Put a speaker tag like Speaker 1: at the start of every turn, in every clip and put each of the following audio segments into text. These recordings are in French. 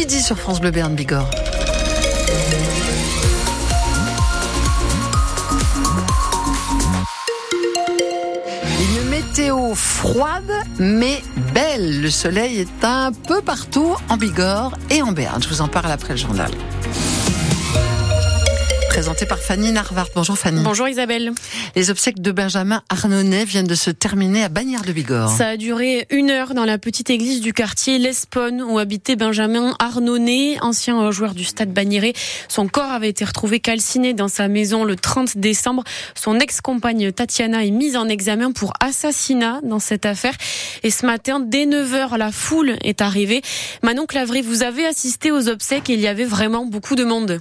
Speaker 1: midi sur France Bleu Berne Bigorre. Une météo froide mais belle. Le soleil est un peu partout en Bigorre et en Berne. Je vous en parle après le journal présenté par Fanny Narvart. Bonjour Fanny.
Speaker 2: Bonjour Isabelle.
Speaker 1: Les obsèques de Benjamin Arnonnet viennent de se terminer à Bagnères de Bigorre.
Speaker 2: Ça a duré une heure dans la petite église du quartier L'Espone où habitait Benjamin Arnonnet, ancien joueur du stade Bagnéré. Son corps avait été retrouvé calciné dans sa maison le 30 décembre. Son ex-compagne Tatiana est mise en examen pour assassinat dans cette affaire. Et ce matin, dès 9h, la foule est arrivée. Manon Clavry, vous avez assisté aux obsèques et il y avait vraiment beaucoup de monde.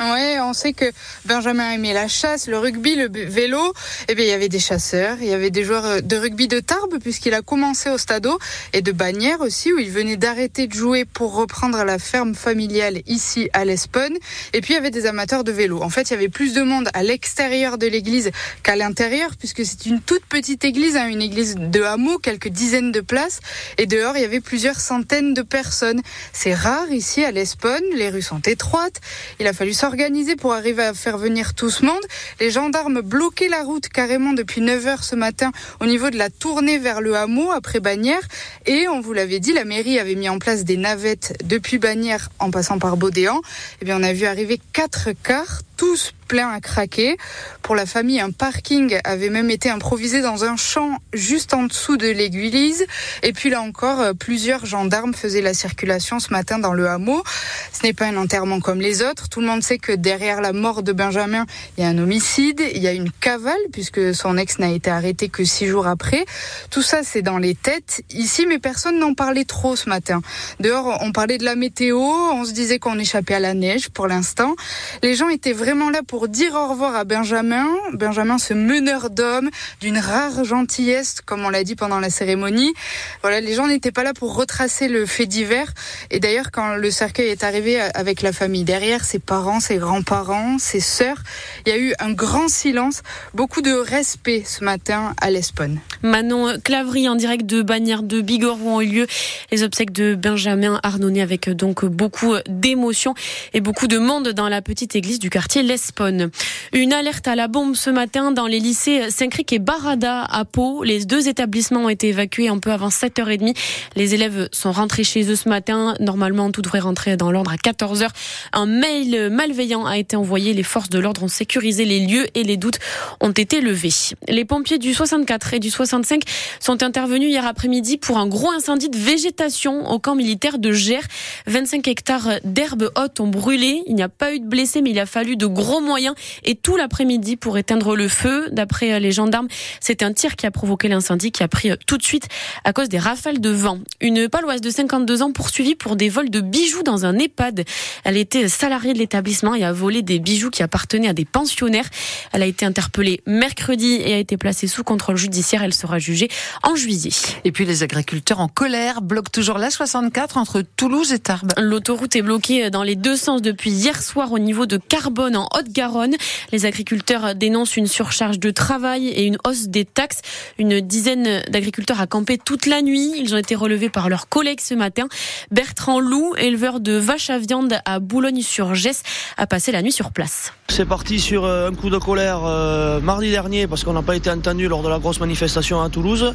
Speaker 3: Ouais, on sait que Benjamin aimait la chasse, le rugby, le vélo. Eh bien, il y avait des chasseurs, il y avait des joueurs euh, de rugby de Tarbes, puisqu'il a commencé au Stadeau, et de Bagnères aussi, où il venait d'arrêter de jouer pour reprendre la ferme familiale ici à l'Espone. Et puis, il y avait des amateurs de vélo. En fait, il y avait plus de monde à l'extérieur de l'église qu'à l'intérieur, puisque c'est une toute petite église, hein, une église de hameau, quelques dizaines de places. Et dehors, il y avait plusieurs centaines de personnes. C'est rare ici à l'Espone, les rues sont étroites. Il a fallu sortir organisé pour arriver à faire venir tout ce monde. Les gendarmes bloquaient la route carrément depuis 9 heures ce matin au niveau de la tournée vers le hameau après Bagnères. Et on vous l'avait dit, la mairie avait mis en place des navettes depuis Bagnères en passant par Baudéan. Et eh bien, on a vu arriver quatre cars, tous plein à craquer. Pour la famille, un parking avait même été improvisé dans un champ juste en dessous de l'église. Et puis là encore, euh, plusieurs gendarmes faisaient la circulation ce matin dans le hameau. Ce n'est pas un enterrement comme les autres. Tout le monde sait que derrière la mort de Benjamin, il y a un homicide, il y a une cavale puisque son ex n'a été arrêté que six jours après. Tout ça, c'est dans les têtes ici, mais personne n'en parlait trop ce matin. Dehors, on parlait de la météo, on se disait qu'on échappait à la neige pour l'instant. Les gens étaient vraiment là pour dire au revoir à Benjamin. Benjamin, ce meneur d'hommes d'une rare gentillesse, comme on l'a dit pendant la cérémonie. Voilà, les gens n'étaient pas là pour retracer le fait divers. Et d'ailleurs, quand le cercueil est arrivé avec la famille derrière, ses parents, ses grands-parents, ses sœurs, il y a eu un grand silence, beaucoup de respect ce matin à l'Espone.
Speaker 2: Manon Clavry en direct de Bagnères de Bigorre où ont eu lieu les obsèques de Benjamin Arnonnet avec donc beaucoup d'émotions et beaucoup de monde dans la petite église du quartier L'Espone. Une alerte à la bombe ce matin dans les lycées Saint-Cric et Barada à Pau. Les deux établissements ont été évacués un peu avant 7h30. Les élèves sont rentrés chez eux ce matin. Normalement, tout devrait rentrer dans l'ordre à 14h. Un mail malveillant a été envoyé. Les forces de l'ordre ont sécurisé les lieux et les doutes ont été levés. Les pompiers du 64 et du 65 sont intervenus hier après-midi pour un gros incendie de végétation au camp militaire de Gers. 25 hectares d'herbes hautes ont brûlé. Il n'y a pas eu de blessés, mais il a fallu de gros moyens et tout l'après-midi pour éteindre le feu. D'après euh, les gendarmes, c'est un tir qui a provoqué l'incendie qui a pris euh, tout de suite à cause des rafales de vent. Une paloise de 52 ans poursuivie pour des vols de bijoux dans un EHPAD. Elle était salariée de l'établissement et a volé des bijoux qui appartenaient à des pensionnaires. Elle a été interpellée mercredi et a été placée sous contrôle judiciaire. Elle sera jugée en juillet.
Speaker 1: Et puis les agriculteurs en colère bloquent toujours la 64 entre Toulouse et Tarbes.
Speaker 2: L'autoroute est bloquée dans les deux sens depuis hier soir au niveau de Carbone en Haute-Garonne. Les agriculteurs dénoncent une surcharge de travail et une hausse des taxes. Une dizaine d'agriculteurs a campé toute la nuit. Ils ont été relevés par leurs collègues ce matin. Bertrand Loup, éleveur de vaches à viande à Boulogne-sur-Gesse, a passé la nuit sur place.
Speaker 4: C'est parti sur euh, un coup de colère euh, mardi dernier parce qu'on n'a pas été entendu lors de la grosse manifestation à Toulouse.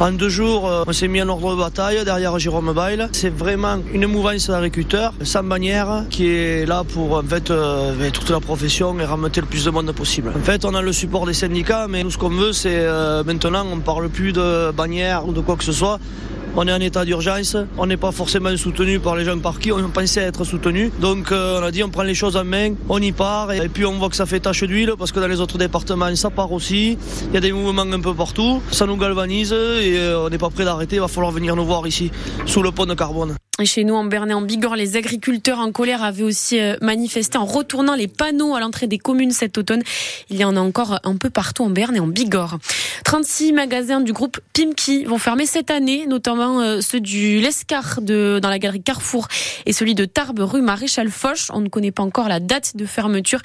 Speaker 4: En deux jours, euh, on s'est mis en ordre de bataille derrière Jérôme Bail. C'est vraiment une mouvance d'agriculteurs sans bannière qui est là pour en fait ben, toute la profession et remonter le plus de monde possible. En fait, on a le support des syndicats, mais nous, ce qu'on veut, c'est euh, maintenant, on ne parle plus de bannière ou de quoi que ce soit. On est en état d'urgence, on n'est pas forcément soutenu par les gens par qui on pensait être soutenu. Donc euh, on a dit on prend les choses en main, on y part et, puis on voit que ça fait tache d'huile parce que dans les autres départements ça part aussi. Il y a des mouvements un peu partout, ça nous galvanise et euh, on n'est pas prêt d'arrêter, il va falloir venir nous voir ici sous le pont de carbone.
Speaker 2: Chez nous, en Bernay, en Bigorre, les agriculteurs en colère avaient aussi euh, manifesté en retournant les panneaux à l'entrée des communes cet automne. Il y en a encore un peu partout en Berne et en Bigorre. 36 magasins du groupe Pimki vont fermer cette année, notamment euh, ceux du Lescar de, dans la galerie Carrefour et celui de Tarbes rue Maréchal Foch. On ne connaît pas encore la date de fermeture.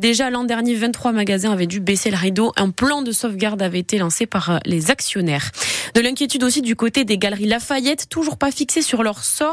Speaker 2: Déjà l'an dernier, 23 magasins avaient dû baisser le rideau. Un plan de sauvegarde avait été lancé par euh, les actionnaires. De l'inquiétude aussi du côté des galeries Lafayette, toujours pas fixées sur leur sort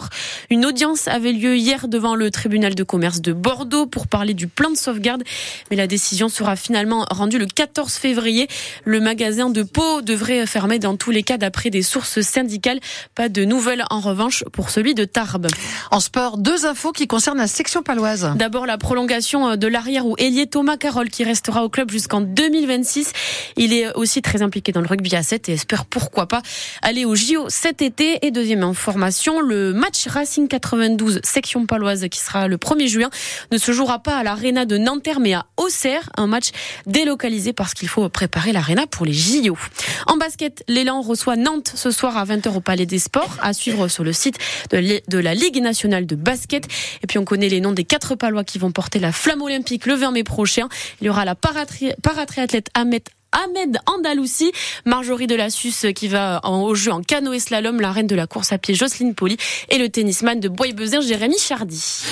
Speaker 2: Une audience avait lieu hier devant le tribunal de commerce de Bordeaux pour parler du plan de sauvegarde. Mais la décision sera finalement rendue le 14 février. Le magasin de Pau devrait fermer dans tous les cas d'après des sources syndicales. Pas de nouvelles en revanche pour celui de Tarbes.
Speaker 1: En sport, deux infos qui concernent la section paloise.
Speaker 2: D'abord la prolongation de l'arrière ou ailier Thomas Carole qui restera au club jusqu'en 2026. Il est aussi très impliqué dans le rugby à 7 et espère pourquoi pas aller au JO cet été. Et deuxième information, le match Racing 92 section paloise qui sera le 1er juin ne se jouera pas à l'Arena de Nanterre mais à Auxerre, un match délocalisé parce qu'il faut préparer l'Arena pour les JO. En basket, l'élan reçoit Nantes ce soir à 20h au Palais des Sports, à suivre sur le site de la Ligue nationale de basket. Et puis on connaît les noms des quatre palois qui vont porter la flamme olympique le 20 mai prochain. Il y aura la paratriathlète Ahmed Ahmed Andalousi, Marjorie Delassus qui va au jeu en canoë slalom, la reine de la course à pied Jocelyne Poli et le tennisman de Bois-Bezin Jérémy Chardy.